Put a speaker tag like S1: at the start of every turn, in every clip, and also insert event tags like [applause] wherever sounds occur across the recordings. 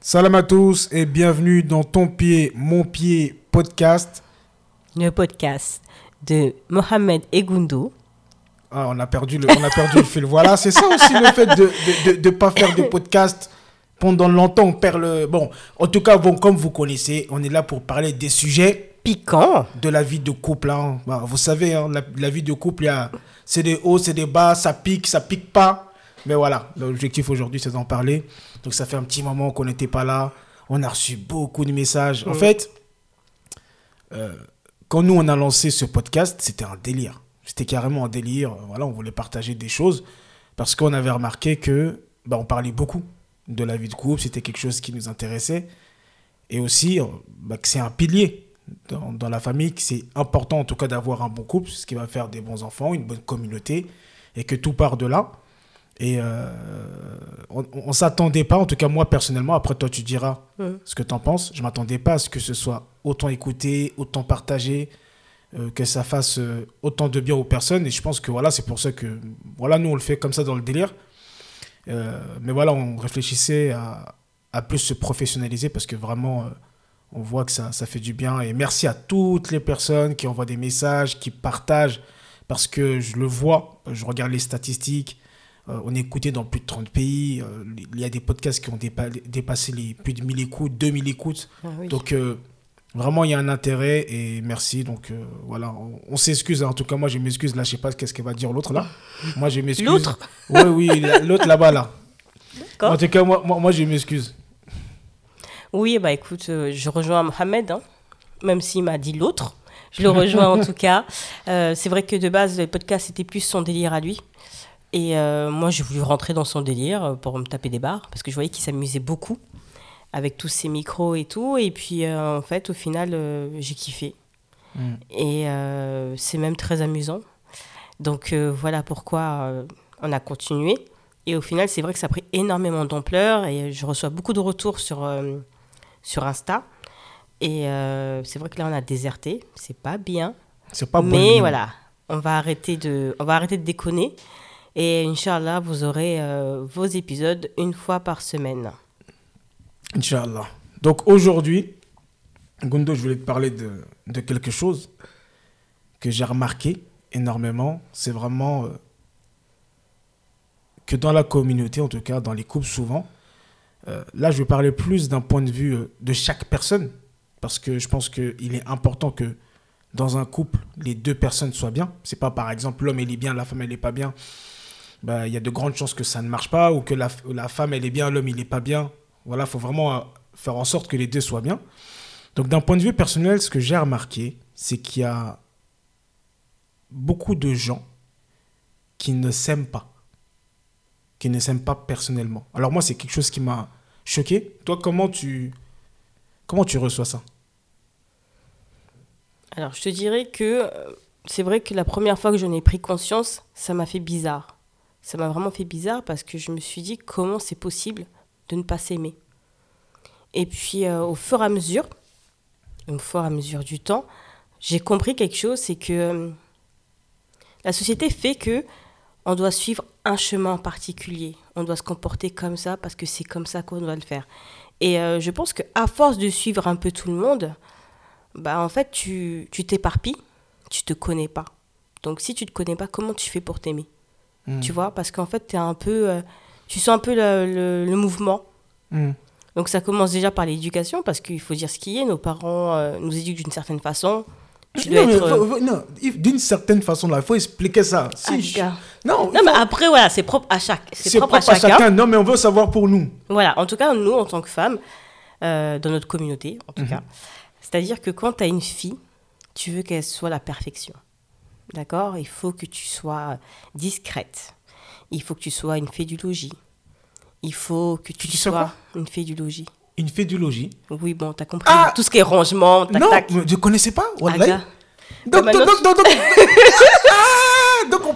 S1: Salam à tous et bienvenue dans Ton pied, mon pied podcast.
S2: Le podcast de Mohamed Egundo.
S1: Ah, on a perdu le, on a perdu le fil. Voilà, c'est ça aussi le fait de ne pas faire de podcast pendant longtemps. On perd le. Bon, en tout cas, bon, comme vous connaissez, on est là pour parler des sujets
S2: piquants
S1: de la vie de couple. Hein. Bah, vous savez, hein, la, la, vie de couple, c'est des hauts, c'est des bas, ça pique, ça pique pas. Mais voilà, l'objectif aujourd'hui, c'est d'en parler. Donc ça fait un petit moment qu'on n'était pas là. On a reçu beaucoup de messages. En fait, euh, quand nous, on a lancé ce podcast, c'était un délire. C'était carrément un délire. Voilà, on voulait partager des choses parce qu'on avait remarqué que bah, on parlait beaucoup de la vie de couple. C'était quelque chose qui nous intéressait. Et aussi, euh, bah, que c'est un pilier dans, dans la famille, que c'est important en tout cas d'avoir un bon couple, ce qui va faire des bons enfants, une bonne communauté, et que tout part de là. Et euh, on, ne s'attendait pas, en tout cas moi personnellement, après toi tu diras ce que tu en penses, je m'attendais pas à ce que ce soit autant écouté, autant partagé, euh, que ça fasse euh, autant de bien aux personnes. Et je pense que voilà, c'est pour ça que voilà, nous on le fait comme ça dans le délire. mais voilà, on réfléchissait à, à, plus se professionnaliser parce que vraiment on voit que ça, ça fait du bien. Et merci à toutes les personnes qui envoient des messages, qui partagent, parce que je le vois, je regarde les statistiques. Euh, on est écouté dans plus de 30 pays. Euh, il y a des podcasts qui ont dépassé les plus de 1000 écoutes, 2000 écoutes. Ah Donc, euh, vraiment, il y a un intérêt et merci. Donc, voilà, on, s'excuse. En tout cas, moi, je m'excuse. Là, je sais pas qu'est-ce qu'elle va dire l'autre là. Moi, je m'excuse.
S2: L'autre?
S1: Oui, oui, l'autre là-bas là. En tout cas, moi, moi, je m'excuse.
S2: Oui, bah écoute, je rejoins Mohamed, hein, même s'il m'a dit l'autre. Je le rejoins en [laughs] tout cas. c'est vrai que de base, le podcast, était plus son délire à lui. Et euh, moi, j'ai voulu rentrer dans son délire euh, pour me taper des barres, parce que je voyais qu'il s'amusait beaucoup avec tous ses micros et tout. Et puis, euh, en fait, au final, j'ai kiffé. Mm. Et c'est même très amusant. Donc, voilà pourquoi on a continué. Et au final, c'est vrai que ça a pris énormément d'ampleur. Et je reçois beaucoup de retours sur, sur Insta. Et c'est vrai que là, on a déserté. C'est pas bien.
S1: C'est pas
S2: bon. Mais voilà, on va arrêter de, on va arrêter de déconner. Et Inch'Allah, vous aurez euh, vos épisodes une fois par semaine.
S1: Inch'Allah. Donc aujourd'hui, Gundo, je voulais te parler de, de quelque chose que j'ai remarqué énormément. C'est vraiment euh, que dans la communauté, en tout cas dans les couples souvent, euh, là je vais parler plus d'un point de vue de chaque personne, parce que je pense qu'il est important que dans un couple, les deux personnes soient bien. C'est pas par exemple l'homme il est bien, la femme elle est pas bien bah, il y a de grandes chances que ça ne marche pas ou que la, la femme, elle est bien, l'homme, il n'est pas bien. Voilà, il faut vraiment euh, faire en sorte que les deux soient bien. Donc, d'un point de vue personnel, ce que j'ai remarqué, c'est qu'il y a beaucoup de gens qui ne s'aiment pas. Qui ne s'aiment pas personnellement. Alors, moi, c'est quelque chose qui m'a choqué. Toi, comment tu, comment tu reçois ça?
S2: Alors, je te dirais que euh, c'est vrai que la première fois que j'en ai pris conscience, ça m'a fait bizarre ça m'a vraiment fait bizarre parce que je me suis dit comment c'est possible de ne pas s'aimer. Et puis euh, au fur et à mesure, au fur et à mesure du temps, j'ai compris quelque chose, c'est que euh, la société fait que on doit suivre un chemin en particulier. On doit se comporter comme ça parce que c'est comme ça qu'on doit le faire. Et euh, je pense qu'à force de suivre un peu tout le monde, bah en fait tu t'éparpilles, tu, te connais pas. Donc si tu te connais pas, comment tu fais pour t'aimer? Mm. Tu vois, parce qu'en fait, tu un peu. Euh, tu sens un peu le, le, mouvement. Mm. Donc ça commence déjà par l'éducation, parce qu'il faut dire ce qui est. Nos parents euh, nous éduquent d'une certaine façon.
S1: Tu non, être... Euh, non d'une certaine façon, il faut expliquer ça. Si
S2: ah, Non, non mais après, voilà, c'est propre à chaque.
S1: C'est propre, à, chacun. Non, mais on veut savoir pour nous.
S2: Voilà, en tout cas, nous, en tant que femmes, dans notre communauté, en tout mhm. cas, c'est-à-dire que quand tu as une fille, tu veux qu'elle soit la perfection. D'accord? Il faut que tu sois discrète. Il faut que tu sois une fée du logis. Il faut que tu, sois une fée du logis.
S1: Une fée du logis
S2: Oui, bon, t'as compris. Ah Tout ce qui est rangement, tac,
S1: non,
S2: tac.
S1: je ne connaissais pas. donc, donc, donc, donc, donc, [laughs] ah, donc, on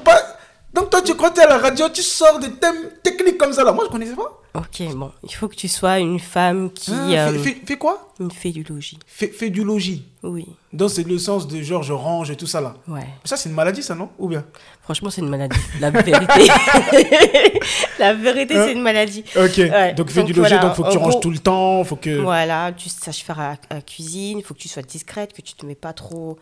S1: donc, toi, tu crois que tu es à la radio, tu sors des thèmes techniques comme ça, là. Moi, je ne connaissais pas.
S2: Ok, bon, il faut que tu sois une femme qui.
S1: Ah,
S2: euh,
S1: fais, fais- fais quoi?
S2: Une fée du logis.
S1: fais, fais du logis.
S2: Oui,
S1: Donc c'est le sens de genre je range et tout ça là.
S2: ouais.
S1: Ça c'est une maladie ça non? Ou bien?
S2: Franchement, c'est une maladie. La vérité. [laughs] la vérité,
S1: Hein?
S2: c'est une maladie.
S1: Ok.
S2: Ouais,
S1: Donc fais
S2: donc
S1: du logis,
S2: voilà,
S1: donc faut que tu ranges
S2: gros-
S1: tout le temps, faut que...
S2: Voilà, tu saches faire la, la cuisine, faut que tu sois discrète, que tu te mets pas trop.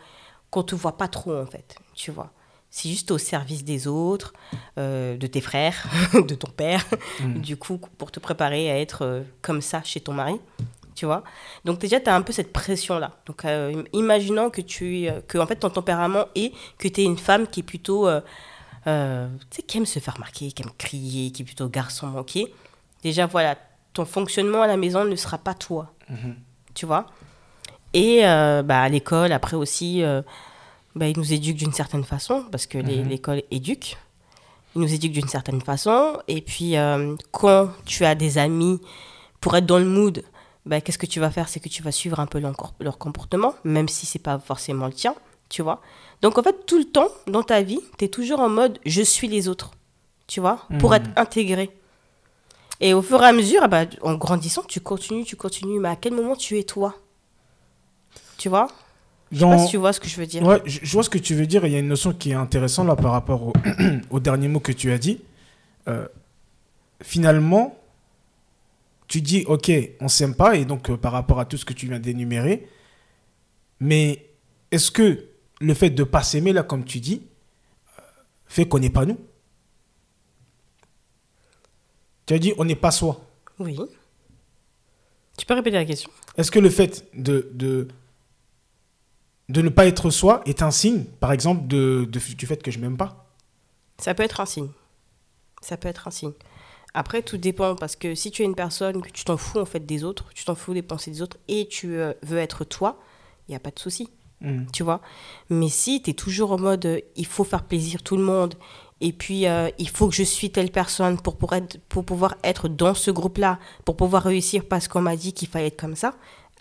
S2: qu'on te voit pas trop, en fait. Tu vois. C'est juste au service des autres, euh, de tes frères, [laughs] de ton père, du coup, pour te préparer à être euh, comme ça chez ton mari. Tu vois Donc, déjà, tu as un peu cette pression-là. Donc, euh, im- imaginons que, tu, que en fait, ton tempérament est que tu es une femme qui est plutôt. tu sais, qui aime se faire remarquer, qui aime crier, qui est plutôt garçon manqué. Déjà, voilà, ton fonctionnement à la maison ne sera pas toi. Tu vois Et bah, à l'école, après aussi, bah, ils nous éduquent d'une certaine façon, parce que les- l'école éduque. Ils nous éduquent d'une certaine façon. Et puis, euh, quand tu as des amis, pour être dans le mood, bah, qu'est-ce que tu vas faire? C'est que tu vas suivre un peu leur, leur comportement, même si c'est pas forcément le tien, tu vois. Donc, en fait, tout le temps, dans ta vie, tu es toujours en mode « je suis les autres », tu vois, pour être intégré. Et au fur et à mesure, ah bah, en grandissant, tu continues, tu continues. Mais à quel moment tu es toi? Tu vois? Je sais pas si tu vois ce que je veux dire.
S1: Ouais, je, je vois ce que tu veux dire. Il y a une notion qui est intéressante là par rapport au, [clears throat] au dernier mot que tu as dit. Euh, finalement, tu dis, ok, on s'aime pas, et donc euh, par rapport à tout ce que tu viens d'énumérer, mais est-ce que le fait de pas s'aimer, là, comme tu dis, euh, fait qu'on n'est pas nous? Tu as dit, on n'est pas soi.
S2: Oui. Tu peux répéter la question
S1: Est-ce que le fait de, de, de ne pas être soi est un signe, par exemple, de, de- du fait que je m'aime pas
S2: Ça peut être un signe. Ça peut être un signe. Après, tout dépend parce que si tu es une personne que tu t'en fous en fait des autres, tu t'en fous des pensées des autres et tu euh, veux être toi, il n'y a pas de souci.
S1: Mm.
S2: tu vois? Mais si tu es toujours en mode euh, il faut faire plaisir tout le monde et puis euh, il faut que je suis telle personne pour, pour, être, pour pouvoir être dans ce groupe-là, pour pouvoir réussir parce qu'on m'a dit qu'il fallait être comme ça,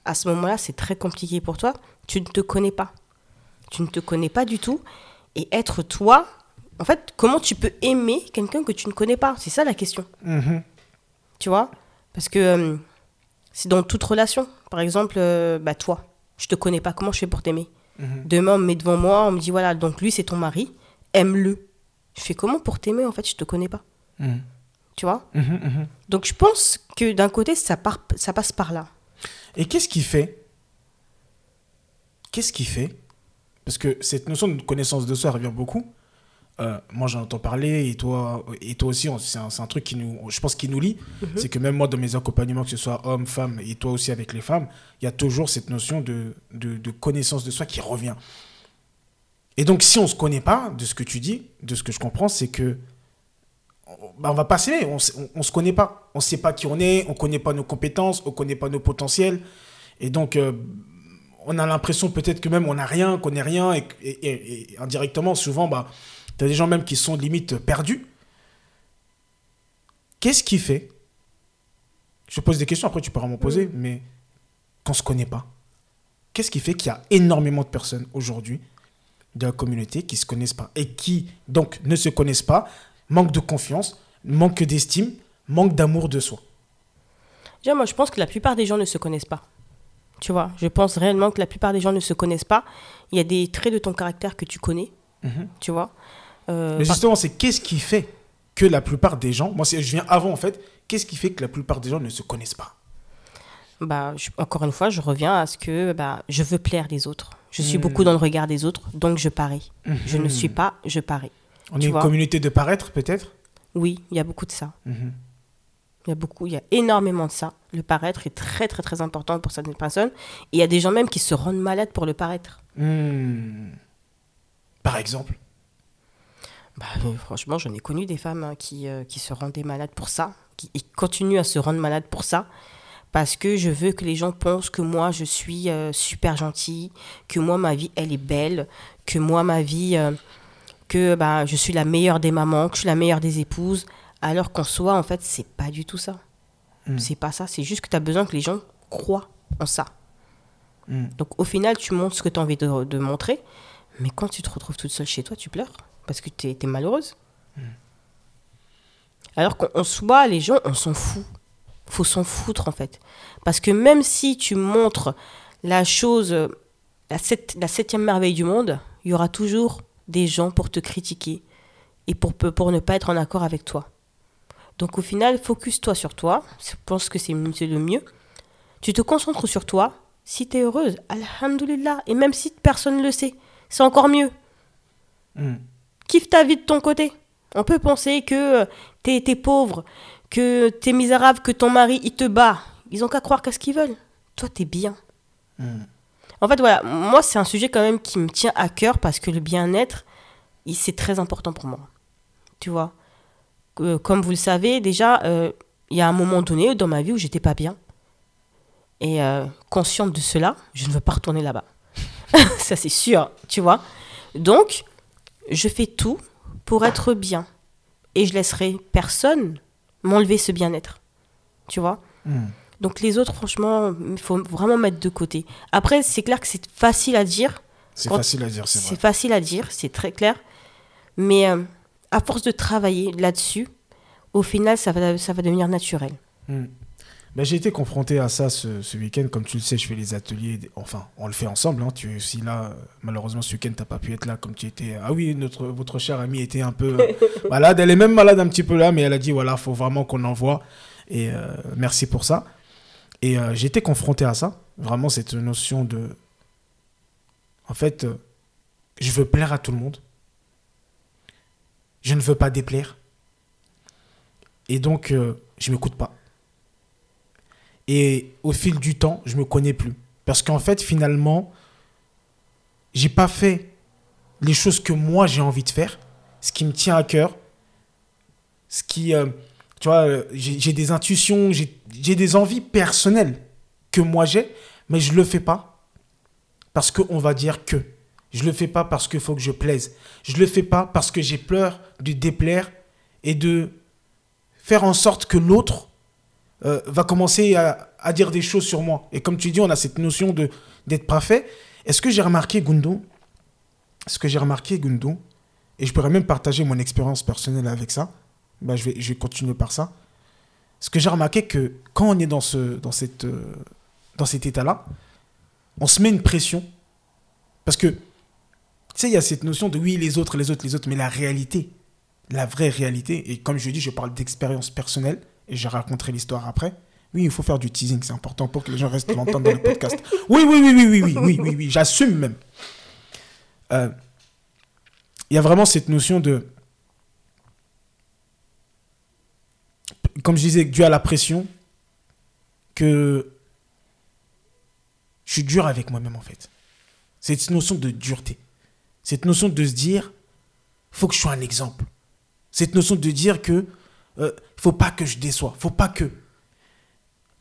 S2: à ce moment-là, c'est très compliqué pour toi. Tu ne te connais pas. Tu ne te connais pas du tout. Et être toi, en fait, comment tu peux aimer quelqu'un que tu ne connais pas? C'est ça la question.
S1: Mhm.
S2: Tu vois? Parce que euh, c'est dans toute relation. Par exemple, euh, bah toi, je te connais pas, comment je fais pour t'aimer? Demain, on me met devant moi, on me dit voilà, donc lui c'est ton mari, aime-le. Je fais comment pour t'aimer en fait, je te connais pas.
S1: Mhm.
S2: Tu vois?
S1: Mhm, mhm.
S2: Donc je pense que d'un côté, ça, part, ça passe par là.
S1: Et qu'est-ce qui fait Qu'est-ce qui fait Parce que cette notion de connaissance de soi revient beaucoup. Euh, moi, j'en entends parler, et toi, et toi aussi, c'est un, truc qui nous, je pense, qui nous lie. C'est que même moi, dans mes accompagnements, que ce soit homme, femme, et toi aussi avec les femmes, il y a toujours cette notion de, de, de connaissance de soi qui revient. Et donc, si on ne se connaît pas, de ce que tu dis, de ce que je comprends, c'est que on- bah, on va pas s'aimer, on, on se connaît pas. On sait pas qui on est, on connaît pas nos compétences, on connaît pas nos potentiels. Et donc, euh, on a l'impression peut-être que même on n'a rien, qu'on n'est rien, et, et- et- et indirectement, souvent, bah, tu as des gens même qui sont limite perdus. Qu'est-ce qui fait Je pose des questions, après tu pourras m'en poser, mais qu'on se connaît pas. Qu'est-ce qui fait qu'il y a énormément de personnes aujourd'hui de la communauté qui se connaissent pas et qui donc ne se connaissent pas, manquent de confiance, manquent d'estime, manquent d'amour de soi?
S2: Déjà, moi, je pense que la plupart des gens ne se connaissent pas. Tu vois, je pense réellement que la plupart des gens ne se connaissent pas. Il y a des traits de ton caractère que tu connais, tu vois. Euh,
S1: Mais justement, c'est qu'est-ce qui fait que la plupart des gens, moi je viens avant en fait, qu'est-ce qui fait que la plupart des gens ne se connaissent pas?
S2: Bah, je- encore une fois, je reviens à ce que bah, je veux plaire les autres. Je suis
S1: Hmm.
S2: beaucoup dans le regard des autres, donc je parie. Je ne suis pas, je parie.
S1: On
S2: Tu
S1: est une communauté de paraître peut-être?
S2: Oui, il y a beaucoup de ça. Il y a beaucoup, il y a énormément de ça. Le paraître est très, très, très important pour certaines personnes. Et il y a des gens même qui se rendent malades pour le paraître.
S1: Hmm. Par exemple?
S2: Bah, euh, franchement, j'en ai connu des femmes hein, qui, euh, qui se rendaient malades pour ça, qui continuent à se rendre malades pour ça, parce que je veux que les gens pensent que moi, je suis euh, super gentille, que moi, ma vie, elle est belle, que moi, ma vie, que bah, je suis la meilleure des mamans, que je suis la meilleure des épouses, alors qu'en soi, en fait, c'est pas du tout ça.
S1: Mm.
S2: C'est pas ça, c'est juste que tu as besoin que les gens croient en ça.
S1: Mm.
S2: Donc au final, tu montres ce que tu as envie de, de montrer, mais quand tu te retrouves toute seule chez toi, tu pleures parce que tu es, malheureuse. Alors qu'en en soi, les gens, on s'en fout. faut s'en foutre en fait. Parce que même si tu montres la chose, la, la septième merveille du monde, il y aura toujours des gens pour te critiquer et pour, pour ne pas être en accord avec toi. Donc au final, focus-toi sur toi. Je pense que c'est le mieux. Tu te concentres sur toi. Si tu es heureuse, alhamdulillah. Et même si personne ne le sait, c'est encore mieux. Hmm. Kiffe ta vie de ton côté. On peut penser que tu es pauvre, que tu es misérable, que ton mari, il te bat. Ils ont qu'à croire qu'à ce qu'ils veulent. Toi, tu es bien. Hmm. En fait, voilà, moi, c'est un sujet quand même qui me tient à cœur parce que le bien-être, c'est très important pour moi. Tu vois? Euh, Comme vous le savez, déjà, euh, il y a un moment donné dans ma vie où j'étais pas bien. Et euh, consciente de cela, je ne veux pas retourner là-bas. [laughs] Ça, c'est sûr, tu vois Donc, je fais tout pour être bien. Et je laisserai personne m'enlever ce bien-être. Tu vois hmm. Donc les autres, franchement, il faut vraiment mettre de côté. Après, c'est clair que c'est facile à dire.
S1: C'est facile à dire, c'est
S2: vrai. C'est facile à dire, c'est très clair. Mais euh, à force de travailler là-dessus, au final, ça va, ça va devenir naturel.
S1: Hmm. Ben, j'ai été confronté à ça ce, ce week-end. Comme tu le sais, je fais les ateliers. Enfin, on le fait ensemble. Hein. Tu es aussi là. Malheureusement, ce week-end, tu n'as pas pu être là comme tu étais. Ah oui, notre, votre chère amie était un peu euh, [laughs] malade. Elle est même malade un petit peu là, mais elle a dit voilà, il faut vraiment qu'on envoie. Et euh, merci pour ça. Et euh, j'ai été confronté à ça. Vraiment, cette notion de. En fait, euh, je veux plaire à tout le monde. Je ne veux pas déplaire. Et donc, euh, je ne m'écoute pas. Et au fil du temps, je ne me connais plus. Parce qu'en fait, finalement, j'ai pas fait les choses que moi j'ai envie de faire, ce qui me tient à cœur, ce qui, tu vois, euh, j'ai des intuitions, j'ai des envies personnelles que moi j'ai, mais je le fais pas parce qu'on va dire que. Je le fais pas parce qu'il faut que je plaise. Je le fais pas parce que j'ai peur de déplaire et de faire en sorte que l'autre euh, va commencer à, dire des choses sur moi. Et comme tu dis, on a cette notion de d'être parfait. Est-ce que j'ai remarqué, Gundo Est-ce que j'ai remarqué, Gundo Et je pourrais même partager mon expérience personnelle avec ça bah, je, vais, je vais continuer par ça. Ce que j'ai remarqué que quand on est dans, ce, dans, cette, euh, dans cet état-là, on se met une pression? Parce que, tu sais, il y a cette notion de oui, les autres, les autres, les autres, mais la réalité, la vraie réalité, et comme je dis, je parle d'expérience personnelle, et je raconterai l'histoire après. Oui, il faut faire du teasing, c'est important pour que les gens restent longtemps dans le podcast. [laughs] Oui, oui, oui, oui, oui, oui, oui, oui, oui, j'assume même. Euh, il y a vraiment cette notion de comme je disais, dû à la pression, que je suis dur avec moi-même en fait. Cette notion de dureté. Cette notion de se dire, faut que je sois un exemple. Cette notion de dire que euh, faut pas que je déçois, faut pas que.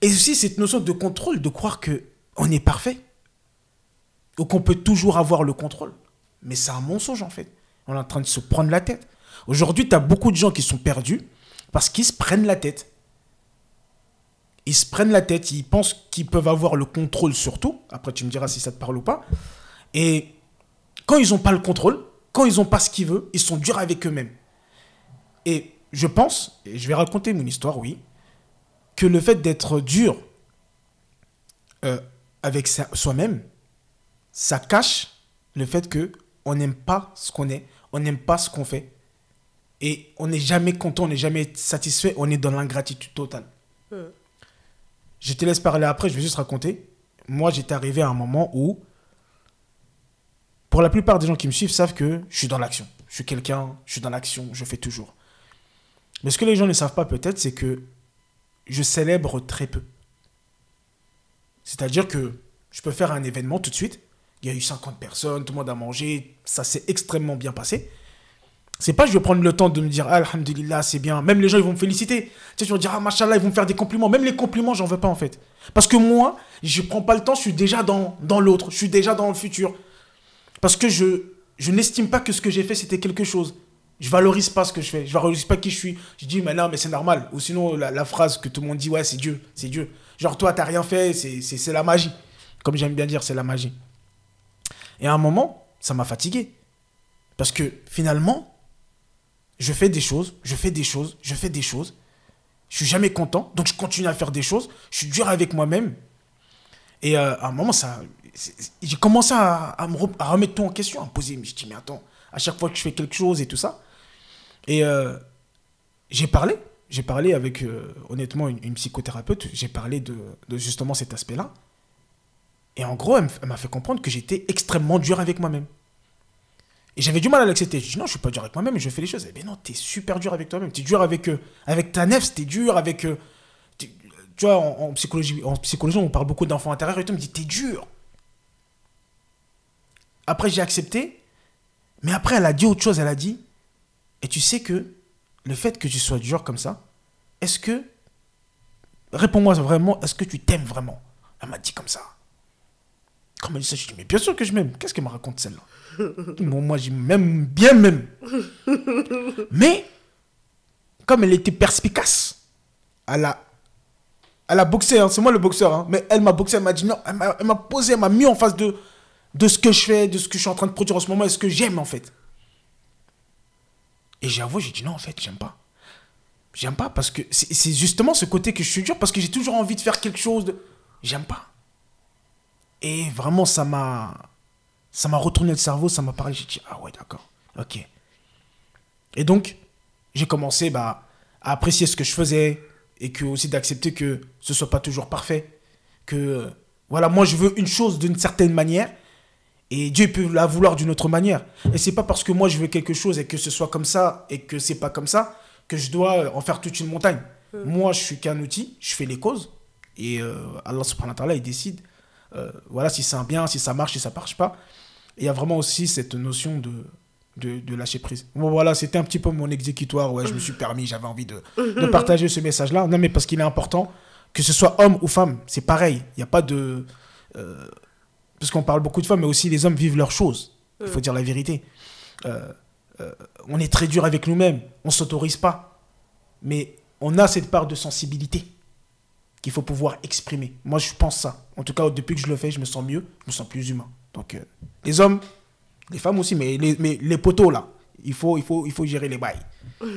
S1: Et aussi cette notion de contrôle, de croire que on est parfait ou qu'on peut toujours avoir le contrôle. Mais c'est un mensonge en fait. On est en train de se prendre la tête. Aujourd'hui, tu as beaucoup de gens qui sont perdus parce qu'ils se prennent la tête. Ils se prennent la tête, ils pensent qu'ils peuvent avoir le contrôle sur tout. Après, tu me diras si ça te parle ou pas. Et quand ils n'ont pas le contrôle, quand ils n'ont pas ce qu'ils veulent, ils sont durs avec eux-mêmes. Et je pense, et je vais raconter mon histoire, oui, que le fait d'être dur euh, avec soi-même, ça cache le fait que on n'aime pas ce qu'on est, on n'aime pas ce qu'on fait, et on n'est jamais content, on n'est jamais satisfait, on est dans l'ingratitude totale. Hmm. Je te laisse parler après, je vais juste raconter. Moi, j'étais arrivé à un moment où, pour la plupart des gens qui me suivent savent que je suis dans l'action. Je suis quelqu'un, je suis dans l'action, je fais toujours. Mais ce que les gens ne savent pas peut-être, c'est que je célèbre très peu. C'est-à-dire que je peux faire un événement tout de suite. Il y a eu 50 personnes, tout le monde a mangé, ça s'est extrêmement bien passé. C'est pas je vais prendre le temps de me dire ah, Alhamdulillah, c'est bien. Même les gens, ils vont me féliciter. Tu sais, je vais dire Ah, machallah, ils vont me faire des compliments. Même les compliments, j'en veux pas en fait. Parce que moi, je prends pas le temps, je suis déjà dans, dans l'autre, je suis déjà dans le futur. Parce que je, je n'estime pas que ce que j'ai fait, c'était quelque chose. Je valorise pas ce que je fais. Je valorise pas qui je suis. Je dis, mais non, mais c'est normal. Ou sinon, la, phrase que tout le monde dit, ouais, c'est Dieu, c'est Dieu. Genre, toi, t'as rien fait, c'est la magie. Comme j'aime bien dire, c'est la magie. Et à un moment, ça m'a fatigué. Parce que finalement, je fais des choses, je fais des choses, je fais des choses. Je suis jamais content. Donc, je continue à faire des choses. Je suis dur avec moi-même. Et euh, à un moment, ça, j'ai commencé à, me remettre tout en question, à me poser. Je me dis, mais attends, à chaque fois que je fais quelque chose et tout ça. Et euh, j'ai parlé. J'ai parlé avec, euh, honnêtement, une, psychothérapeute. J'ai parlé de, justement cet aspect-là. Et en gros, elle m'a fait comprendre que j'étais extrêmement dur avec moi-même. Et j'avais du mal à l'accepter. Je dis non, je suis pas dur avec moi-même, je fais les choses. Eh bien non, t'es super dur avec toi-même. T'es dur avec, euh, avec ta nef, t'es dur avec. Tu vois, en, psychologie, en psychologie, on parle beaucoup d'enfants intérieurs et tout. me dit, t'es dur. Après, j'ai accepté. Mais après, elle a dit autre chose. Elle a dit, et tu sais que le fait que tu sois dur comme ça, est-ce que. Réponds-moi vraiment, est-ce que tu t'aimes vraiment? Elle m'a dit comme ça. Quand elle m'a dit ça, je dis, mais bien sûr que je m'aime. Qu'est-ce qu'elle me raconte celle-là? [laughs] Bon, moi, j'ai même bien même. [laughs] Mais, comme elle était perspicace, elle a, elle a boxé, hein. c'est moi le boxeur, hein. mais elle m'a boxé, elle m'a dit non, elle m'a posé, elle m'a mis en face de, de ce que je fais, de ce que je suis en train de produire en ce moment et ce que j'aime en fait. Et j'avoue, j'ai dit non, en fait, j'aime pas. J'aime pas parce que c'est justement ce côté que je suis dur parce que j'ai toujours envie de faire quelque chose de. J'aime pas. Et vraiment, ça m'a ça m'a retourné le cerveau, ça m'a parlé. J'ai dit, ah ouais, d'accord, ok. Et donc, j'ai commencé bah, à apprécier ce que je faisais et que aussi d'accepter que ce soit pas toujours parfait. Que, voilà, moi je veux une chose d'une certaine manière et Dieu peut la vouloir d'une autre manière. Et c'est pas parce que moi je veux quelque chose et que ce soit comme ça et que c'est pas comme ça que je dois en faire toute une montagne. Hmm. Moi, je suis qu'un outil, je fais les causes et euh, Allah subhanahu wa ta'ala, il décide euh, voilà si c'est un bien, si ça marche, si ça marche pas. il y a vraiment aussi cette notion de, de, lâcher prise. Bon, voilà, c'était un petit peu mon exécutoire. Ouais, je me suis permis, j'avais envie de, de, partager ce message-là. Non, mais parce qu'il est important, que ce soit homme ou femme, c'est pareil. Il n'y a pas de. Euh, parce qu'on parle beaucoup de femmes, mais aussi les hommes vivent leurs choses. Il faut dire la vérité. Euh, on est très dur avec nous-mêmes, on s'autorise pas. Mais on a cette part de sensibilité qu'il faut pouvoir exprimer. Moi, je pense ça. En tout cas, depuis que je le fais, je me sens mieux, je me sens plus humain. Donc, euh, les hommes, les femmes aussi, mais les, mais les poteaux, là, il faut, il, faut, il faut gérer les bails. [laughs]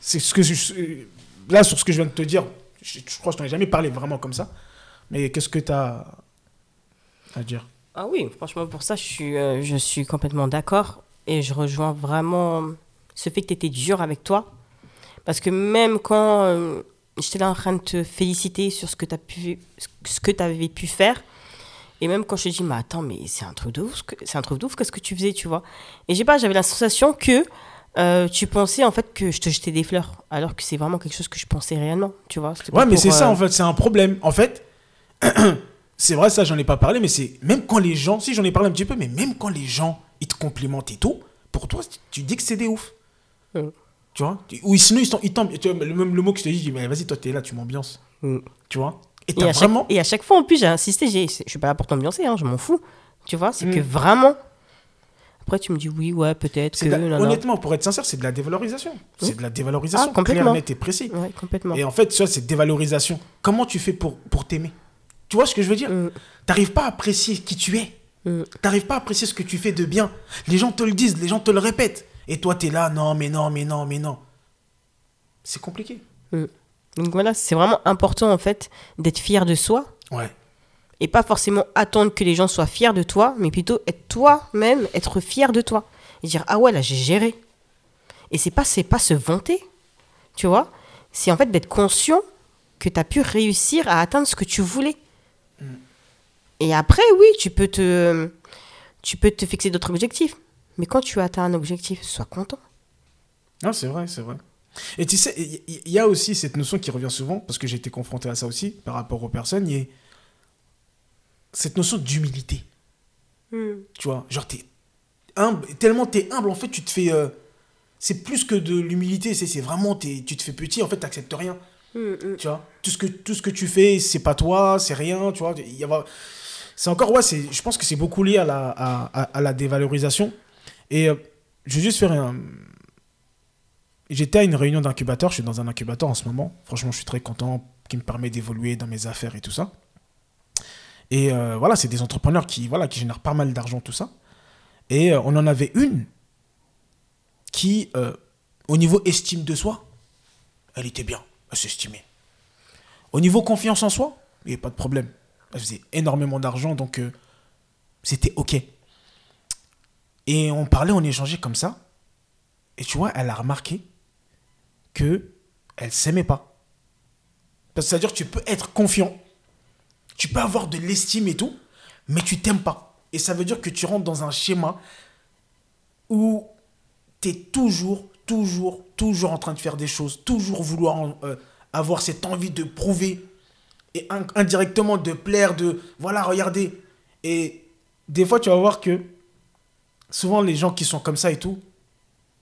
S1: C'est ce que je, là, sur ce que je viens de te dire, je, crois que je t'en ai jamais parlé vraiment comme ça. Mais qu'est-ce que tu as à dire
S2: Ah oui, franchement, pour ça, je suis, euh, je suis complètement d'accord. Et je rejoins vraiment ce fait que tu étais dur avec toi. Parce que même quand euh, j'étais là en train de te féliciter sur ce que tu pu, ce que avais pu faire. Et même quand je te dis, mais attends, mais c'est un truc de ouf, c'est un truc de ouf, qu'est-ce que tu faisais, tu vois? Et j'ai pas, j'avais la sensation que euh, tu pensais en fait que je te jetais des fleurs, alors que c'est vraiment quelque chose que je pensais réellement, tu vois?
S1: Ouais, mais c'est ça en fait, c'est un problème. En fait, [clears throat] c'est vrai, ça, j'en ai pas parlé, mais c'est même quand les gens, si j'en ai parlé un petit peu, mais même quand les gens, ils te complimentent et tout, pour toi, tu dis que c'est des ouf. Tu vois? Ou sinon, ils tombent. Tu vois, le, le, mot que je te dis, je dis, mais vas-y, toi, t'es là, tu m'ambiances. Mm. Tu vois?
S2: Et, à vraiment... chaque, et à chaque fois, en plus, j'ai insisté, je suis pas là pour t'ambiancer, hein, je m'en fous. Tu vois, c'est que mm. vraiment. Après, tu me dis oui, ouais, peut-être que.
S1: honnêtement, pour être sincère, c'est de la dévalorisation. C'est de la dévalorisation. Ah, complètement. Clair, net et précis.
S2: Ouais, complètement.
S1: Et en fait, tu vois, cette dévalorisation, comment tu fais pour, pour t'aimer? Tu vois ce que je veux dire mm. T'arrives pas à apprécier qui tu es. Mm. T'arrives pas à apprécier ce que tu fais de bien. Les gens te le disent, les gens te le répètent. Et toi, tu es là, non, mais non, mais non, mais non. C'est compliqué.
S2: Mm. Donc voilà, c'est vraiment important en fait d'être fier de soi.
S1: Ouais.
S2: Et pas forcément attendre que les gens soient fiers de toi, mais plutôt être toi-même, être fier de toi. Et dire, ah ouais, là, j'ai géré. Et c'est pas, c'est pas se vanter, tu vois? C'est en fait d'être conscient que tu as pu réussir à atteindre ce que tu voulais. Et après, oui, tu peux te, tu peux te fixer d'autres objectifs. Mais quand tu atteins un objectif, sois content.
S1: Non, c'est vrai, c'est vrai. Et tu sais, il y, a aussi cette notion qui revient souvent, parce que j'ai été confronté à ça aussi par rapport aux personnes, il y a cette notion d'humilité. Hmm. Tu vois, genre, t'es humble, tellement t'es humble, en fait, tu te fais. Euh, c'est plus que de l'humilité, c'est vraiment, es, tu te fais petit, en fait, t'acceptes rien. Hmm, hmm. Tu vois, tout ce, que, tout ce que tu fais, c'est pas toi, c'est rien, tu vois. Y a, c'est encore, ouais, je pense que c'est beaucoup lié à la, dévalorisation. Et euh, je vais juste faire un. J'étais à une réunion d'incubateur, je suis dans un incubateur en ce moment. Franchement, je suis très content, qui me permet d'évoluer dans mes affaires et tout ça. Et euh, voilà, c'est des entrepreneurs qui, voilà, qui génèrent pas mal d'argent, tout ça. Et euh, on en avait une qui, au niveau estime de soi, elle était bien. elle s'estimait. Au niveau confiance en soi, il n'y avait pas de problème. Elle faisait énormément d'argent, donc euh, c'était OK. Et on parlait, on échangeait comme ça. Et tu vois, elle a remarqué que elle s'aimait pas. Parce que c'est-à-dire tu peux être confiant, tu peux avoir de l'estime et tout, mais tu t'aimes pas. Et ça veut dire que tu rentres dans un schéma où tu es toujours, toujours, toujours en train de faire des choses, toujours vouloir euh, avoir cette envie de prouver et in- indirectement de plaire, de voilà, regardez. Et des fois, tu vas voir que souvent les gens qui sont comme ça et tout,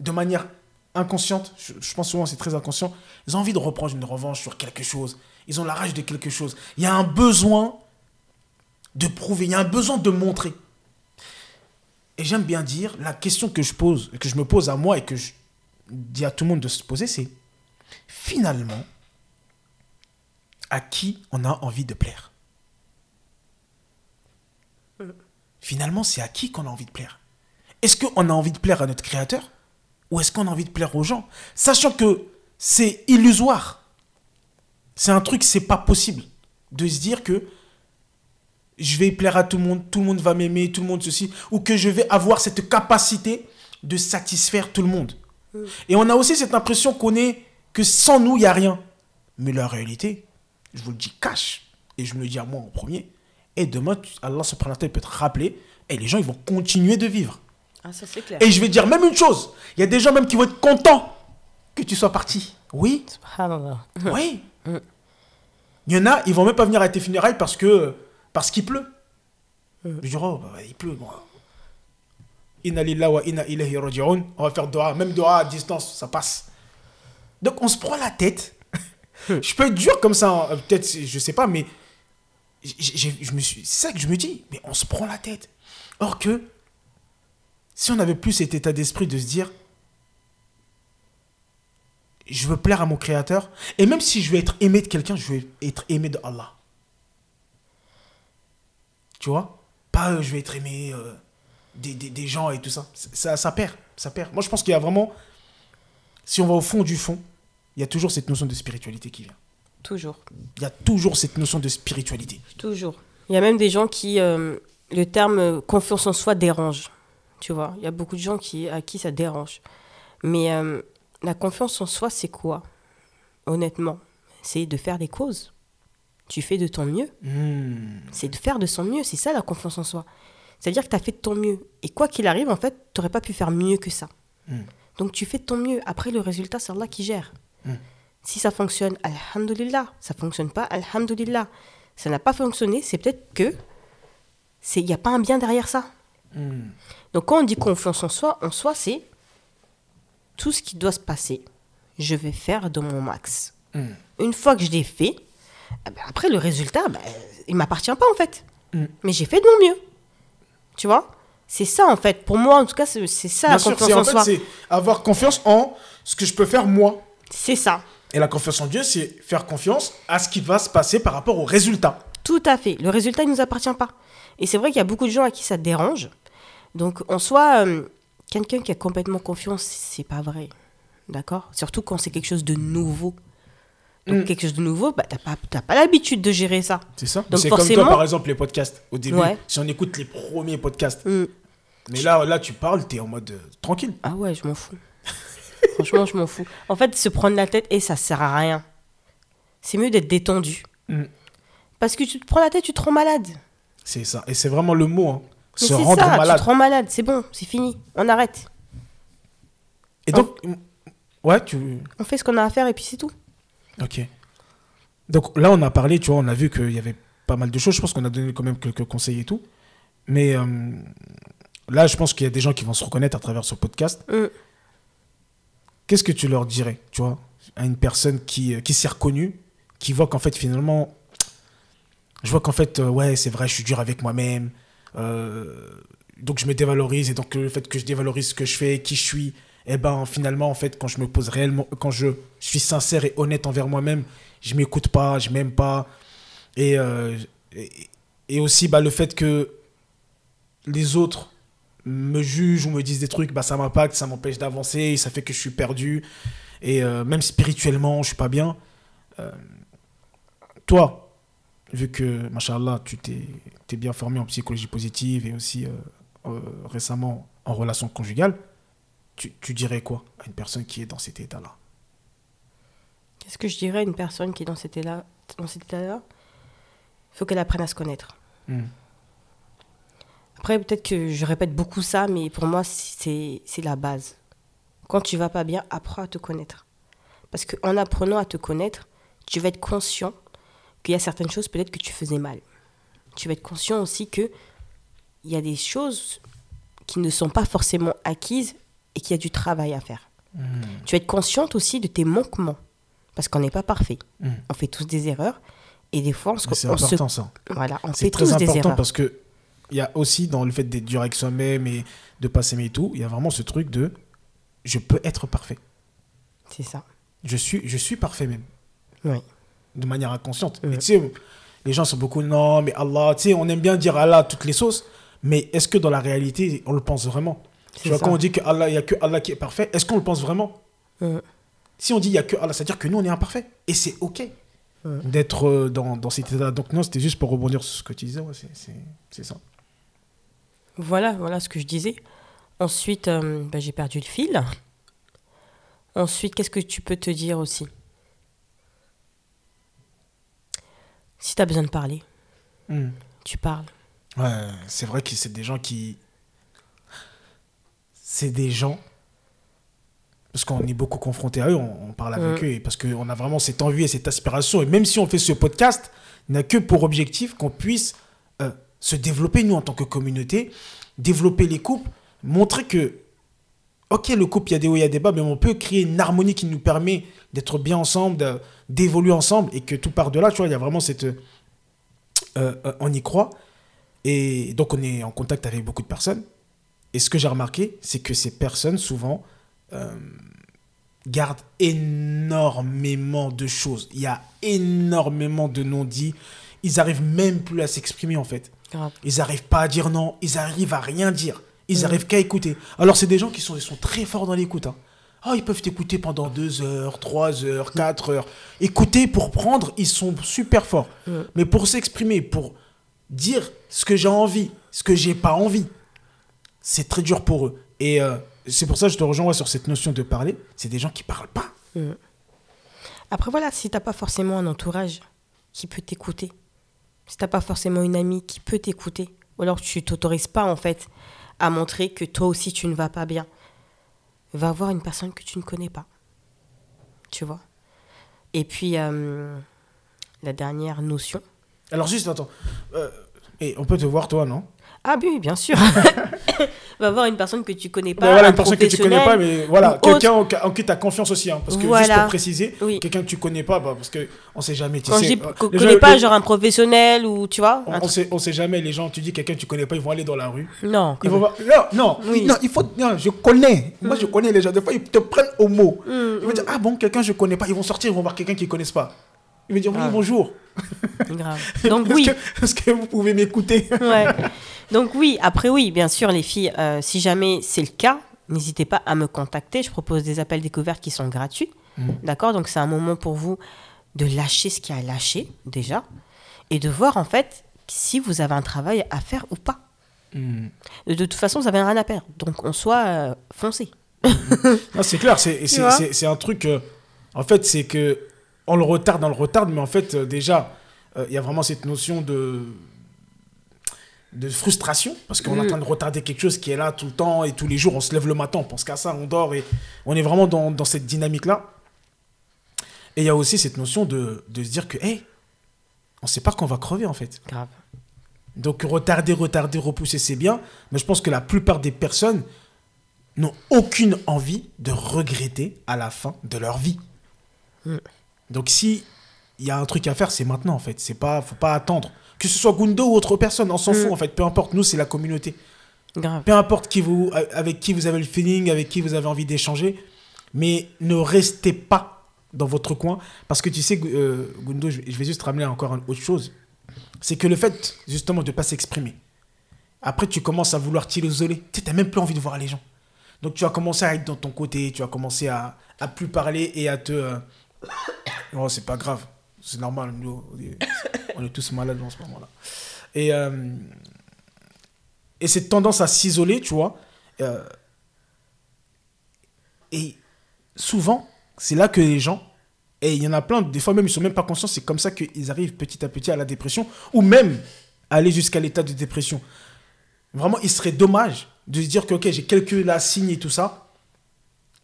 S1: de manière inconsciente, je, je pense souvent c'est très inconscient, ils ont envie de reprendre une revanche sur quelque chose. Ils ont la rage de quelque chose. Il y a un besoin de prouver, il y a un besoin de montrer. Et j'aime bien dire, la question que je pose, que je me pose à moi et que je dis à tout le monde de se poser, c'est finalement, à qui on a envie de plaire Finalement, c'est à qui qu'on a envie de plaire Est-ce qu'on a envie de plaire à notre créateur Ou est-ce qu'on a envie de plaire aux gens? Sachant que c'est illusoire. C'est un truc, c'est pas possible de se dire que je vais plaire à tout le monde, tout le monde va m'aimer, tout le monde ceci, ou que je vais avoir cette capacité de satisfaire tout le monde. Et on a aussi cette impression qu'on est, que sans nous, il n'y a rien. Mais la réalité, je vous le dis cash, et je me le dis à moi en premier, et demain, Allah subhanahu wa ta'ala peut te rappeler, et les gens, ils vont continuer de vivre.
S2: Ah, ça c'est clair.
S1: Et je vais dire même une chose, il y a des gens même qui vont être contents que tu sois parti. Oui,
S2: Subhanallah. [laughs]
S1: oui. Il y en a, ils vont même pas venir à tes funérailles parce que parce qu'il pleut. Je dis, oh, bah, il pleut, moi. Inna wa inna ilayhi raji'un. On va faire dua, même dua à distance, ça passe. Donc on se prend la tête. Je peux être dur comme ça, hein, peut-être, je sais pas, mais c'est ça que je me dis, mais on se prend la tête. Or que, si on avait plus cet état d'esprit de se dire, je veux plaire à mon créateur, et même si je veux être aimé de quelqu'un, je veux être aimé de Allah. Tu vois? Pas euh, je vais être aimé euh, des, gens et tout ça. Ça. Ça perd, ça perd. Moi je pense qu'il y a vraiment, si on va au fond du fond, il y a toujours cette notion de spiritualité qui vient.
S2: Toujours.
S1: Il y a toujours cette notion de spiritualité.
S2: Toujours. Il y a même des gens qui. euh, le terme confiance en soi dérange. Tu vois, il y a beaucoup de gens qui, à qui ça dérange. Mais euh, la confiance en soi, c'est quoi Honnêtement, c'est de faire des causes. Tu fais de ton mieux.
S1: Hmm.
S2: C'est de faire de son mieux. C'est ça la confiance en soi. C'est-à-dire que tu as fait de ton mieux. Et quoi qu'il arrive, en fait, tu n'aurais pas pu faire mieux que ça.
S1: Mm.
S2: Donc tu fais de ton mieux. Après, le résultat, c'est Allah qui gère.
S1: Mm.
S2: Si ça fonctionne, alhamdulillah. Ça fonctionne pas, alhamdulillah. Ça n'a pas fonctionné, c'est peut-être que il n'y a pas un bien derrière ça.
S1: Hmm.
S2: Donc quand on dit confiance en soi, en soi, c'est tout ce qui doit se passer, je vais faire de mon max.
S1: Mm.
S2: Une fois que je l'ai fait, eh ben, après le résultat, ben, il m'appartient pas en fait.
S1: Mm.
S2: Mais j'ai fait de mon mieux. Tu vois? C'est ça en fait. Pour moi, en tout cas, c'est ça
S1: Bien
S2: la
S1: sûr,
S2: confiance en
S1: en fait,
S2: soi.
S1: c'est avoir confiance en ce que je peux faire moi.
S2: C'est ça.
S1: Et la confiance en Dieu, c'est faire confiance à ce qui va se passer par rapport au résultat.
S2: Tout à fait. Le résultat, il ne nous appartient pas. Et c'est vrai qu'il y a beaucoup de gens à qui ça dérange. Donc, en soi, euh, quelqu'un qui a complètement confiance, c'est pas vrai. D'accord? Surtout quand c'est quelque chose de nouveau. Donc,
S1: Mm.
S2: quelque chose de nouveau, bah, t'as pas, pas l'habitude de gérer ça.
S1: C'est ça
S2: Donc
S1: C'est comme toi, par exemple, les podcasts. Au début,
S2: Ouais.
S1: si on écoute les premiers podcasts.
S2: Mm.
S1: Mais là, là, tu parles, t'es en mode euh, tranquille.
S2: Ah ouais, je m'en fous. Franchement, je m'en fous. En fait, se prendre la tête, et ça sert à rien. C'est mieux d'être détendu.
S1: Mm.
S2: Parce que tu te prends la tête, tu te rends malade.
S1: C'est ça. Et c'est vraiment le mot. hein. Se rendre
S2: ça,
S1: malade.
S2: tu te rends malade. C'est bon, c'est fini. On arrête.
S1: Et donc, ouais, tu.
S2: On fait ce qu'on a à faire et puis c'est tout.
S1: Ok. Donc là, on a parlé, tu vois, on a vu qu'il y avait pas mal de choses. Je pense qu'on a donné quand même quelques conseils et tout. Mais euh, là, je pense qu'il y a des gens qui vont se reconnaître à travers ce podcast.
S2: Mm.
S1: Qu'est-ce que tu leur dirais, tu vois, à une personne qui, euh, qui s'est reconnue, qui voit qu'en fait, finalement, je vois qu'en fait, euh, ouais, c'est vrai, je suis dur avec moi-même. euh, donc je me dévalorise et donc le fait que je dévalorise ce que je fais, qui je suis, eh ben finalement en fait quand je me pose réellement, quand je, suis sincère et honnête envers moi-même, je m'écoute pas, je m'aime pas et, et, et aussi bah, le fait que les autres me jugent ou me disent des trucs, bah ça m'impacte, ça m'empêche d'avancer, ça fait que je suis perdu et euh, même spirituellement je suis pas bien. Euh, toi, vu que, machallah, tu t'es es bien formé en psychologie positive et aussi euh, récemment en relation conjugale, tu, tu dirais quoi à une personne qui est dans cet état-là?
S2: Qu'est-ce que je dirais à une personne qui est dans cet état-là Dans cet état-là, il faut qu'elle apprenne à se connaître.
S1: Hmm.
S2: Après, peut-être que je répète beaucoup ça, mais pour moi, c'est c'est la base. Quand tu vas pas bien, apprends à te connaître. Parce qu'en apprenant à te connaître, tu vas être conscient qu'il y a certaines choses peut-être que tu faisais mal. Tu vas être conscient aussi que il y a des choses qui ne sont pas forcément acquises et qu'il y a du travail à faire.
S1: Hmm.
S2: Tu vas être consciente aussi de tes manquements. Parce qu'on n'est pas parfait.
S1: Hmm.
S2: On fait tous des erreurs. Et des fois, on se,
S1: C'est
S2: on se-
S1: important ça.
S2: voilà, on
S1: C'est
S2: fait
S1: très
S2: tous des
S1: important
S2: erreurs.
S1: parce que il y a aussi dans le fait d'être dur avec soi-même et de pas s'aimer et tout, il y a vraiment ce truc de je peux être parfait.
S2: C'est ça.
S1: Je suis, je suis parfait même,
S2: Oui.
S1: de manière inconsciente. Et tu sais, les gens sont beaucoup non, mais Allah, tu sais, on aime bien dire Allah à toutes les sauces, mais est-ce que dans la réalité, on le pense vraiment? Tu vois,
S2: ça.
S1: quand on dit que Allah, il y a que Allah qui est parfait, est-ce qu'on le pense vraiment? Si on dit il y a que Allah, c'est-à-dire que nous, on est imparfait. Et c'est OK d'être euh, dans, dans cet état Donc, non, c'était juste pour rebondir sur ce que tu disais. ouais, c'est ça.
S2: Voilà, voilà ce que je disais. Ensuite, euh, bah, j'ai perdu le fil. Ensuite, qu'est-ce que tu peux te dire aussi? Si tu as besoin de parler,
S1: Hmm.
S2: tu parles.
S1: Ouais, c'est vrai que c'est des gens qui. C'est des gens. Parce qu'on est beaucoup confronté à eux, on, on parle avec
S2: Mm.
S1: eux, et parce qu'on a vraiment cette envie et cette aspiration. Et même si on fait ce podcast, n'a que pour objectif qu'on puisse se développer, nous, en tant que communauté, développer les couples, montrer que, ok, le couple, il y a des hauts, il y a des bas, mais on peut créer une harmonie qui nous permet d'être bien ensemble, d'évoluer ensemble, et que tout part de là, tu vois, il y a vraiment cette. euh, euh, on y croit. Et donc, on est en contact avec beaucoup de personnes. Et ce que j'ai remarqué, c'est que ces personnes, souvent, euh, gardent énormément de choses. Il y a énormément de non-dits. Ils arrivent même plus à s'exprimer, en fait.
S2: Grave.
S1: Ils n'arrivent pas à dire non. Ils arrivent à rien dire. Ils
S2: Mhm.
S1: arrivent qu'à écouter. Alors, c'est des gens qui sont, ils sont très forts dans l'écoute. hein. Ah, ils peuvent t'écouter pendant deux heures, trois heures, quatre heures. Écouter pour prendre, ils sont super forts.
S2: Mhm.
S1: Mais pour s'exprimer, pour dire ce que j'ai envie, ce que j'ai pas envie, c'est très dur pour eux. Et euh, c'est pour ça que je te rejoins sur cette notion de parler. C'est des gens qui parlent pas.
S2: Après, voilà, si t'as pas forcément un entourage qui peut t'écouter, si t'as pas forcément une amie qui peut t'écouter, ou alors tu t'autorises pas, en fait, à montrer que toi aussi tu ne vas pas bien, va voir une personne que tu ne connais pas. Tu vois? Et puis, euh, la dernière notion.
S1: Alors juste, attends. Euh, et on peut te voir, toi, non?
S2: Ah oui, bien sûr. [laughs] va voir une personne que tu connais pas.
S1: Ben voilà,
S2: un
S1: une personne que tu connais pas, mais voilà, quelqu'un en, en qui tu as confiance aussi. hein, parce que juste
S2: Voilà.
S1: pour préciser,
S2: Oui.
S1: quelqu'un que tu connais pas, bah, parce que on sait jamais. Tu
S2: Quand
S1: sais,
S2: je dis
S1: euh,
S2: qu'on
S1: gens-
S2: pas, genre un professionnel ou tu vois
S1: on, on sait, on sait jamais, les gens, tu dis quelqu'un que tu connais pas, ils vont aller dans la rue.
S2: Non.
S1: Ils vont voir. Non, non,
S2: Oui.
S1: non, il faut. Non, je connais. Moi, je connais les gens. Des fois, ils te prennent au mot.
S2: Mm,
S1: Ils vont dire Ah bon, quelqu'un je connais pas. Ils vont sortir, ils vont voir quelqu'un qu'ils connaissent pas. Ils vont dire Oui,
S2: Ah.
S1: bonjour. [laughs]
S2: Grave. [laughs] Donc
S1: Est-ce
S2: oui.
S1: que- Est-ce que vous pouvez m'écouter [laughs]
S2: Ouais. Donc oui, après oui, bien sûr, les filles, euh, si jamais c'est le cas, n'hésitez pas à me contacter. Je propose des appels découvertes qui sont gratuits.
S1: Mm.
S2: D'accord? Donc c'est un moment pour vous de lâcher ce qu'il y a à lâcher déjà et de voir en fait si vous avez un travail à faire ou pas.
S1: Hmm.
S2: De toute façon, vous avez rien à perdre. Donc on soit euh, foncé.
S1: C'est clair, c'est un truc. euh, en fait, c'est que on le retarde, on le retarde, mais en fait, euh, déjà, euh, il y a vraiment cette notion de de frustration parce qu'on est en
S2: Mm.
S1: train de retarder quelque chose qui est là tout le temps et tous les jours on se lève le matin on pense qu'à ça on dort et on est vraiment dans, dans cette dynamique là et il y a aussi cette notion de, de se dire que hey, on sait pas qu'on va crever en fait
S2: Grave.
S1: donc retarder, retarder, repousser, c'est bien, mais je pense que la plupart des personnes n'ont aucune envie de regretter à la fin de leur vie.
S2: Mm.
S1: Donc si il y a un truc à faire, c'est maintenant en fait. C'est pas, faut pas attendre. Que ce soit Gundo ou autre personne, on s'en
S2: Mm.
S1: fout en fait. Peu importe, nous c'est la communauté.
S2: Grave.
S1: Peu importe qui vous, avec qui vous avez le feeling, avec qui vous avez envie d'échanger, mais ne restez pas dans votre coin. Parce que tu sais, euh, Gundo, je vais juste ramener encore une autre chose. C'est que le fait, justement, de ne pas s'exprimer. Après, tu commences à vouloir t'isoler. Tu n'as même plus envie de voir les gens. Donc, tu vas commencer à être dans ton côté, tu vas commencer à, à plus parler et à te, Non, c'est pas grave. C'est normal. Nous, on est, on est tous malades en ce moment-là. Et, euh, et cette tendance à s'isoler, tu vois. euh, et souvent, c'est là que les gens, et il y en a plein, des fois même, ils sont même pas conscients, c'est comme ça qu'ils arrivent petit à petit à la dépression, ou même aller jusqu'à l'état de dépression. Vraiment, il serait dommage de se dire que, ok, j'ai quelques là, signes et tout ça,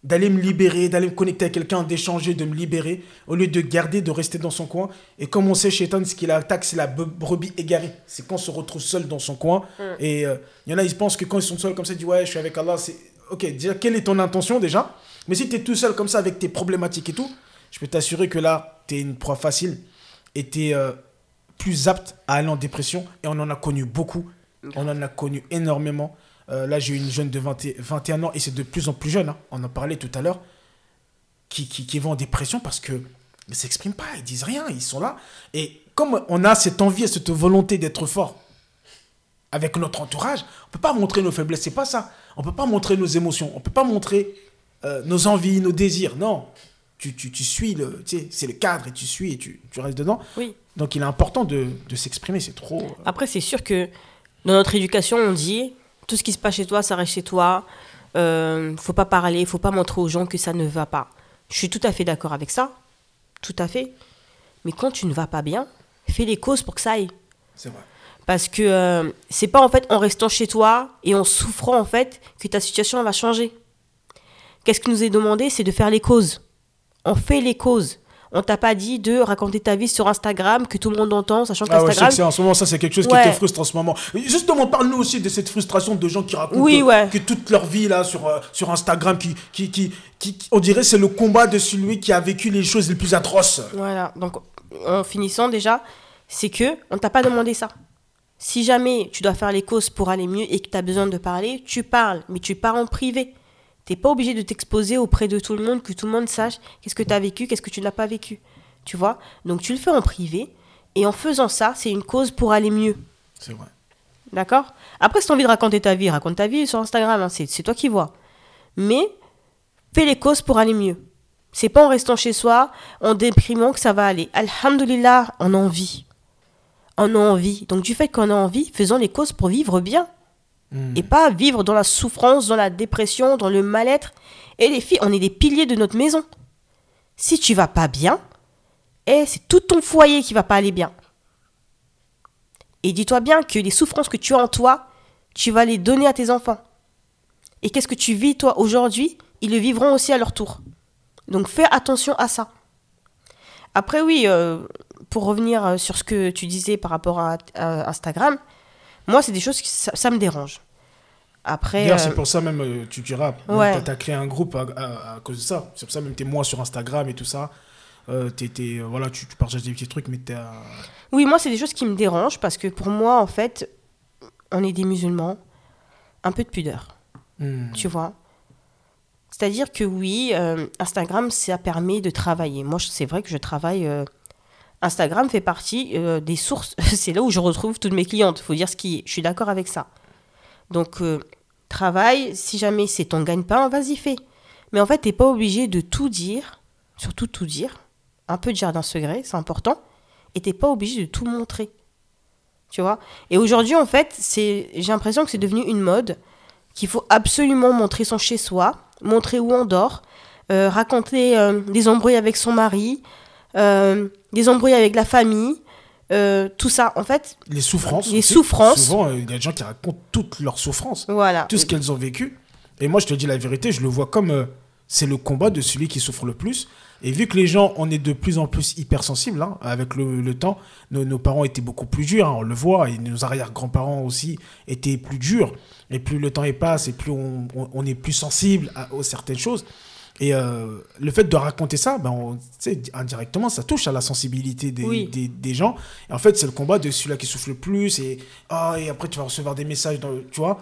S1: d'aller me libérer, d'aller me connecter à quelqu'un, d'échanger, de me libérer, au lieu de garder, de rester dans son coin. Et comme on sait, Shaitan, ce qu'il attaque, c'est la brebis égarée. C'est quand on se retrouve seul dans son coin. Et euh, il y en a, ils pensent que quand ils sont seuls comme ça, ils disent, ouais, je suis avec Allah. C'est... Ok, déjà, quelle est ton intention déjà? Mais si tu es tout seul comme ça avec tes problématiques et tout, je peux t'assurer que là, tu es une proie facile et tu es plus apte à aller en dépression. Et on en a connu beaucoup. On en a connu énormément. Euh, là, j'ai une jeune de 20 et- 21 ans et c'est de plus en plus jeune. hein. On en parlait tout à l'heure. Qui, qui, qui vont en dépression parce que ne s'expriment pas, ils disent rien, ils sont là. Et comme on a cette envie et cette volonté d'être fort avec notre entourage, on peut pas montrer nos faiblesses, c'est pas ça. On peut pas montrer nos émotions, on peut pas montrer euh, nos envies, nos désirs. Non, tu, tu, tu suis le, tu sais, c'est le cadre et tu suis et tu, tu restes dedans.
S2: Oui.
S1: Donc il est important de, de s'exprimer, c'est trop. euh,
S2: Après, c'est sûr que dans notre éducation, on dit tout ce qui se passe chez toi, ça reste chez toi. Euh, faut pas parler, faut pas montrer aux gens que ça ne va pas. Je suis tout à fait d'accord avec ça, tout à fait. Mais quand tu ne vas pas bien, fais les causes pour que ça aille.
S1: C'est vrai.
S2: Parce que euh, c'est pas en fait en restant chez toi et en souffrant en fait que ta situation va changer. Qu'est-ce qui nous est demandé C'est de faire les causes. On fait les causes. On t'a pas dit de raconter ta vie sur Instagram que tout le monde entend, sachant
S1: Ah ouais, je sais
S2: qu'Instagram.
S1: que c'est en ce moment, ça c'est quelque chose qui
S2: Ouais.
S1: te frustre en ce moment. Justement, parle-nous aussi de cette frustration de gens qui racontent
S2: Oui,
S1: euh,
S2: ouais.
S1: que toute leur vie là sur, euh, sur Instagram, qui, qui, qui, qui- qui- on dirait c'est le combat de celui qui a vécu les choses les plus atroces.
S2: Voilà, donc en finissant déjà, c'est que on t'a pas demandé ça. Si jamais tu dois faire les causes pour aller mieux et que tu as besoin de parler, tu parles, mais tu pars en privé. T'es pas obligé de t'exposer auprès de tout le monde, que tout le monde sache qu'est-ce que tu as vécu, qu'est-ce que tu n'as pas vécu. Tu vois? Donc tu le fais en privé, et en faisant ça, c'est une cause pour aller mieux.
S1: C'est vrai.
S2: D'accord? Après, si tu as envie de raconter ta vie, raconte ta vie sur Instagram, hein, c'est c'est toi qui vois. Mais fais les causes pour aller mieux. C'est pas en restant chez soi, en déprimant que ça va aller. Alhamdulillah, on a envie. On a envie. Donc du fait qu'on a envie, faisons les causes pour vivre bien.
S1: Hmm.
S2: Et pas vivre dans la souffrance, dans la dépression, dans le mal-être. Et les filles, on est des piliers de notre maison. Si tu vas pas bien, eh, c'est tout ton foyer qui va pas aller bien. Et dis-toi bien que les souffrances que tu as en toi, tu vas les donner à tes enfants. Et qu'est-ce que tu vis toi aujourd'hui? Ils le vivront aussi à leur tour. Donc fais attention à ça. Après oui, euh, pour revenir euh, sur ce que tu disais par rapport à, à Instagram, moi c'est des choses qui ça, ça me dérange. Après, euh,
S1: c'est pour ça même, euh, tu diras,
S2: Ouais.
S1: t'as- t'as créé un groupe à, à- à cause de ça. C'est pour ça même t'es moins sur Instagram et tout ça. Euh, t'es- t'es- euh, voilà, tu, tu partages des petits trucs, mais t'es à-
S2: Oui, moi, c'est des choses qui me dérangent parce que pour moi, en fait, on est des musulmans, un peu de pudeur,
S1: Hmm.
S2: tu vois? C'est-à-dire que oui, euh, Instagram, ça permet de travailler. Moi, c'est vrai que je travaille. Instagram fait partie euh, des sources. [laughs] c'est là où je retrouve toutes mes clientes. faut dire ce qui est. Je suis d'accord avec ça. Donc, euh, travail, si jamais c'est ton gagne-pain, vas-y, fais. Mais en fait, t'es pas obligé de tout dire, surtout tout dire. Un peu de jardin secret, c'est important. Et t'es pas obligé de tout montrer. Tu vois? Et aujourd'hui, en fait, c'est, j'ai l'impression que c'est devenu une mode qu'il faut absolument montrer son chez-soi, montrer où on dort, euh, raconter des embrouilles avec son mari, euh, des embrouilles avec la famille, euh, tout ça. En fait,
S1: les souffrances.
S2: Les souffrances.
S1: Souvent, euh, il y a des gens qui racontent toutes leurs souffrances.
S2: voilà.
S1: tout ce qu'elles ont vécu. Et moi, je te dis la vérité, je le vois comme euh, c'est le combat de celui qui souffre le plus. Et vu que les gens, on est de plus en plus hypersensibles, hein, avec le, le temps, nos, nos parents étaient beaucoup plus durs, hein, on le voit, et nos arrière-grands-parents aussi étaient plus durs. Et plus le temps y passe, et plus on, on- on est plus sensible à, aux certaines choses. Et euh, le fait de raconter ça, ben on- indirectement, ça touche à la sensibilité des,
S2: Oui.
S1: des, des gens. Et en fait, c'est le combat de celui-là qui souffle le plus. Et, ah, et après, tu vas recevoir des messages, dans, tu vois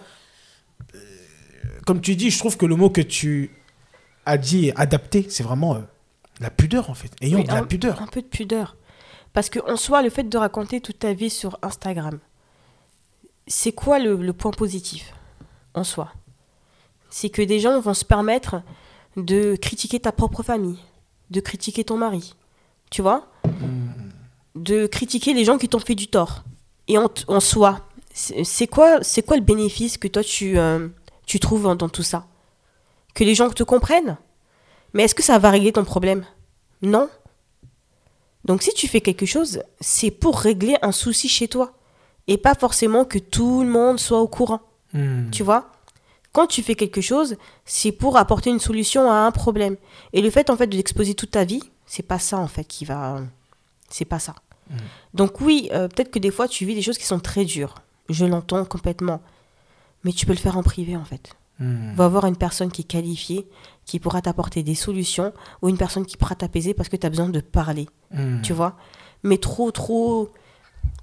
S1: comme tu dis, je trouve que le mot que tu as dit adapté, c'est vraiment euh, la pudeur en fait. Ayons
S2: Oui,
S1: de la
S2: un-
S1: pudeur.
S2: Un peu de pudeur. Parce que en soi, le fait de raconter toute ta vie sur Instagram, c'est quoi le, le point positif en soi? C'est que des gens vont se permettre de critiquer ta propre famille, de critiquer ton mari, tu vois, de critiquer les gens qui t'ont fait du tort. Et en, soi, c'est quoi, c'est quoi le bénéfice que toi tu, euh, tu trouves dans, tout ça? Que les gens te comprennent? Mais est-ce que ça va régler ton problème? Non. Donc si tu fais quelque chose, c'est pour régler un souci chez toi. Et pas forcément que tout le monde soit au courant.
S1: Hmm.
S2: Tu vois? Quand tu fais quelque chose, c'est pour apporter une solution à un problème. Et le fait en fait de l'exposer toute ta vie, c'est pas ça en fait qui va c'est pas ça. Donc oui, euh, peut-être que des fois tu vis des choses qui sont très dures. Je l'entends complètement. Mais tu peux le faire en privé en fait.
S1: Hmm.
S2: Va voir une personne qui est qualifiée, qui pourra t'apporter des solutions, ou une personne qui pourra t'apaiser parce que tu as besoin de parler.
S1: Hmm.
S2: Tu vois? Mais trop, trop.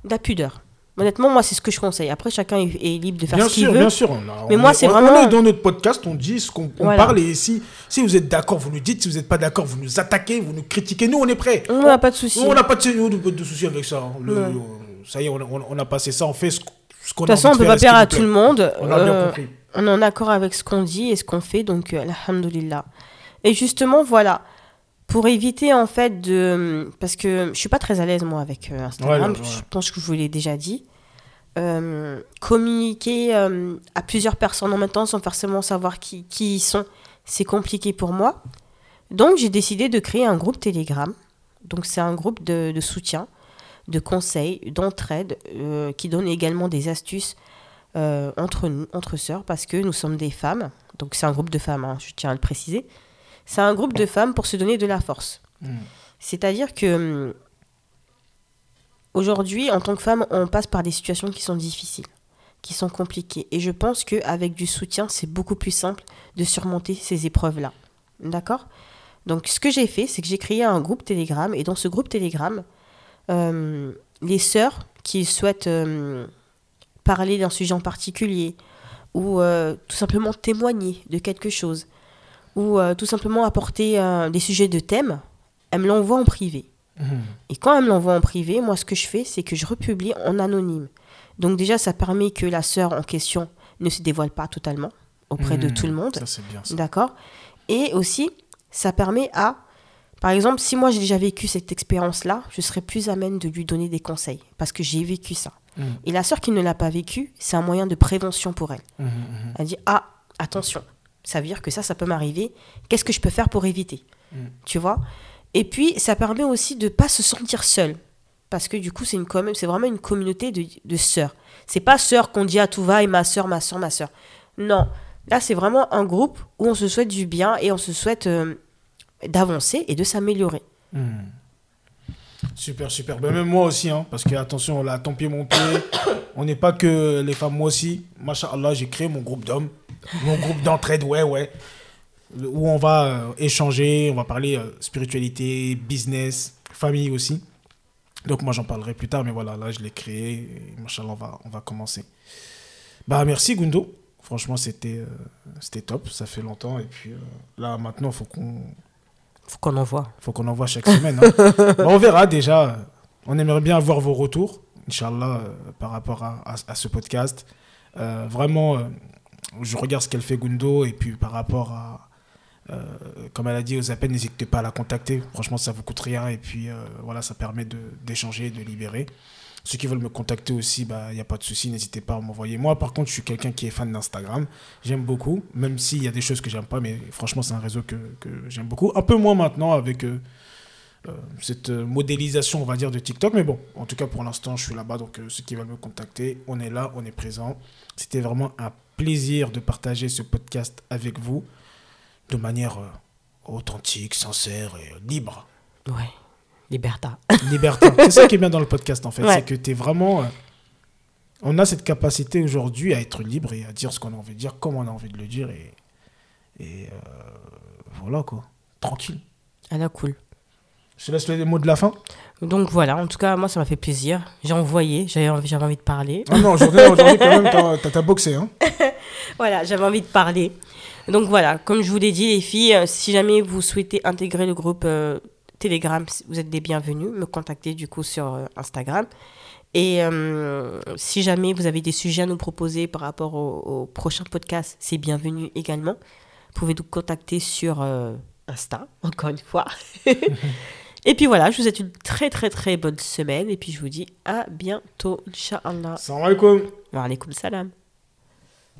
S2: de la pudeur. Honnêtement, moi, c'est ce que je conseille. Après, chacun est, libre de faire
S1: Bien
S2: ce qu'il
S1: sûr,
S2: veut.
S1: bien sûr. on a-
S2: Mais
S1: on
S2: moi,
S1: est-
S2: c'est vraiment-
S1: On est dans notre podcast, on dit ce qu'on
S2: Voilà.
S1: parle et si, si vous êtes d'accord, vous nous dites. Si vous n'êtes pas d'accord, vous nous attaquez, vous nous critiquez. Nous, on est prêts.
S2: On n'a pas de souci.
S1: On n'a pas de, de, de soucis avec ça. hein. Le-
S2: Ouais.
S1: le- ça y est, on, on- on a passé ça, on fait ce, ce qu'on
S2: De
S1: a
S2: toute façon, on peut
S1: de
S2: pas plaire à tout le monde.
S1: On a bien
S2: Euh,
S1: compris.
S2: on est en accord avec ce qu'on dit et ce qu'on fait, donc euh, alhamdoulilah. Et justement, voilà, pour éviter en fait de... Parce que je suis pas très à l'aise moi avec euh, Instagram,
S1: Ouais, ouais, ouais.
S2: je pense que je vous l'ai déjà dit. Euh, communiquer euh, à plusieurs personnes en même temps sans forcément savoir qui, qui ils sont, c'est compliqué pour moi. Donc j'ai décidé de créer un groupe Telegram. Donc c'est un groupe de, de soutien, de conseils, d'entraide, euh, qui donne également des astuces entre nous, entre sœurs, parce que nous sommes des femmes. Donc c'est un groupe de femmes, hein, je tiens à le préciser. C'est un groupe de femmes pour se donner de la force.
S1: Mm.
S2: C'est-à-dire que hum, aujourd'hui, en tant que femme, on passe par des situations qui sont difficiles, qui sont compliquées. Et je pense qu'avec du soutien, c'est beaucoup plus simple de surmonter ces épreuves-là. D'accord? Donc ce que j'ai fait, c'est que j'ai créé un groupe Telegram. Et dans ce groupe Telegram, euh, les sœurs qui souhaitent euh, parler d'un sujet en particulier, ou euh, tout simplement témoigner de quelque chose, ou euh, tout simplement apporter euh, des sujets de thème, elles me l'envoient en privé.
S1: Mhm.
S2: Et quand elle me l'envoie en privé, moi, ce que je fais, c'est que je republie en anonyme. Donc déjà, ça permet que la sœur en question ne se dévoile pas totalement auprès de
S1: Mhm.
S2: tout le monde.
S1: Ça, c'est bien.
S2: D'accord? Et aussi, ça permet à, par exemple, si moi j'ai déjà vécu cette expérience-là, je serais plus amène de lui donner des conseils parce que j'ai vécu ça.
S1: Mhm.
S2: Et la sœur qui ne l'a pas vécu, c'est un moyen de prévention pour elle. Elle dit Ah, attention, ça veut dire que ça, ça peut m'arriver. Qu'est-ce que je peux faire pour éviter
S1: Mm.
S2: Tu vois? Et puis, ça permet aussi de pas se sentir seul. Parce que du coup, c'est vraiment une communauté de, de sœurs. C'est pas sœur qu'on dit à tout va et ma sœur, ma sœur, ma sœur. Non. Là, c'est vraiment un groupe où on se souhaite du bien et on se souhaite euh, d'avancer et de s'améliorer.
S1: Hmm. Super, super. Ben, même moi aussi, hein, parce que attention, là, ton pied, mon pied, [coughs] on n'est pas que les femmes, moi aussi. Masha'Allah, j'ai créé mon groupe d'hommes, mon groupe d'entraide, ouais, ouais, où on va euh, échanger, on va parler euh, spiritualité, business, famille aussi. Donc moi, j'en parlerai plus tard, mais voilà, là, je l'ai créé, et on va, on va commencer. Bah, merci, Gundo. Franchement, c'était euh, c'était top, ça fait longtemps. Et puis là, maintenant, il faut qu'on
S2: Faut qu'on en voit.
S1: faut qu'on envoie chaque semaine. hein. [laughs] Bon, on verra déjà. On aimerait bien avoir vos retours, Inch'Allah, euh, par rapport à, à- à ce podcast. Euh, vraiment, euh, je regarde ce qu'elle fait Gundo et puis par rapport à, euh, comme elle a dit aux appels, n'hésitez pas à la contacter. Franchement, ça vous coûte rien et puis euh, voilà, ça permet d'échanger, de, libérer. Ceux qui veulent me contacter aussi, il bah, n'y a pas de souci, n'hésitez pas à m'envoyer. Moi, par contre, je suis quelqu'un qui est fan d'Instagram. J'aime beaucoup, même s'il y a des choses que j'aime pas, mais franchement, c'est un réseau que, que j'aime beaucoup. Un peu moins maintenant avec euh, cette euh, modélisation, on va dire, de TikTok. Mais bon, en tout cas, pour l'instant, je suis là-bas. Donc, euh, ceux qui veulent me contacter, on est là, on est présent. C'était vraiment un plaisir de partager ce podcast avec vous de manière euh, authentique, sincère et euh, libre.
S2: Ouais. Liberta.
S1: Libertin. C'est ça qui est bien dans le podcast, en fait.
S2: Ouais.
S1: C'est que tu es vraiment. euh, on a cette capacité aujourd'hui à être libre et à dire ce qu'on a envie de dire, comme on a envie de le dire. Et, et euh, voilà, quoi. Tranquille.
S2: Elle a cool.
S1: Je te laisse les mots de la fin.
S2: Donc voilà, en tout cas, moi, ça m'a fait plaisir. J'ai envoyé, j'avais envie, j'avais envie de parler.
S1: Ah non, aujourd'hui, aujourd'hui, quand même, t'as- [laughs] boxé. Hein. [laughs]
S2: Voilà, j'avais envie de parler. Donc voilà, comme je vous l'ai dit, les filles, euh, si jamais vous souhaitez intégrer le groupe euh, Telegram, vous êtes des bienvenus. Me contacter du coup sur euh, Instagram. Et euh, si jamais vous avez des sujets à nous proposer par rapport au, au prochain podcast, c'est bienvenu également. Vous pouvez nous contacter sur Insta, encore une fois. [laughs] Et puis voilà, je vous souhaite une très très très bonne semaine. Et puis je vous dis à bientôt, Inch'Allah.
S1: Salam alaikum.
S2: Wa alaikum salam.